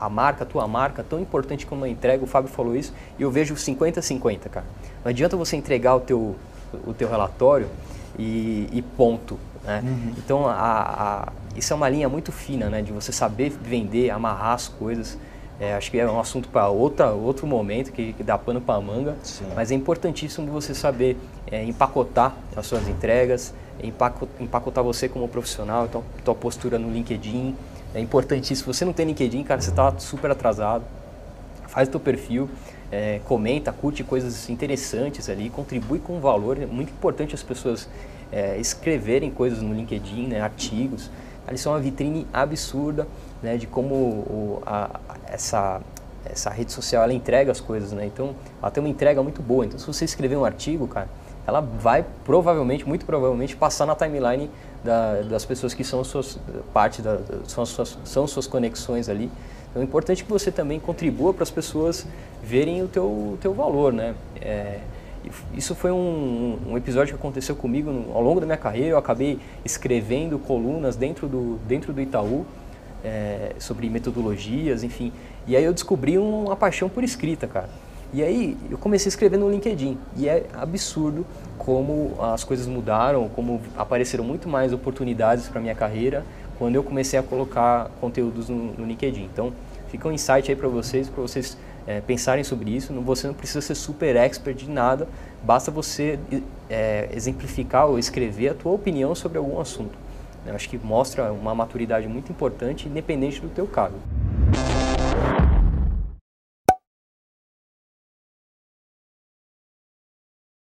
a marca, a tua marca, tão importante como a entrega, o Fábio falou isso, e eu vejo 50-50, cara. Não adianta você entregar o teu, o teu relatório e, e ponto. Né? Uhum. Então, a, a, isso é uma linha muito fina, né? De você saber vender, amarrar as coisas. É, acho que é um assunto para outro momento, que, que dá pano para manga. Sim. Mas é importantíssimo você saber é, empacotar as suas entregas, empacotar você como profissional, então, tua postura no LinkedIn, é importantíssimo. Se você não tem LinkedIn, cara, você está super atrasado. Faz o teu perfil, é, comenta, curte coisas interessantes ali, contribui com valor. É muito importante as pessoas é, escreverem coisas no LinkedIn, né, artigos. Ali são uma vitrine absurda né, de como o, a, essa, essa rede social ela entrega as coisas. Né? Então, ela tem uma entrega muito boa. Então, se você escrever um artigo, cara, ela vai provavelmente, muito provavelmente, passar na timeline da, das pessoas que são suas parte da, são suas, são suas conexões ali. Então é importante que você também contribua para as pessoas verem o teu, o teu valor, né? É, isso foi um, um, episódio que aconteceu comigo no, ao longo da minha carreira. Eu acabei escrevendo colunas dentro do, dentro do Itaú é, sobre metodologias, enfim. E aí eu descobri uma paixão por escrita, cara. E aí eu comecei a escrever no LinkedIn e é absurdo como as coisas mudaram, como apareceram muito mais oportunidades para minha carreira quando eu comecei a colocar conteúdos no, no LinkedIn. Então fica um insight aí para vocês, para vocês é, pensarem sobre isso. Não, você não precisa ser super expert de nada, basta você é, exemplificar ou escrever a tua opinião sobre algum assunto. Eu acho que mostra uma maturidade muito importante, independente do teu cargo.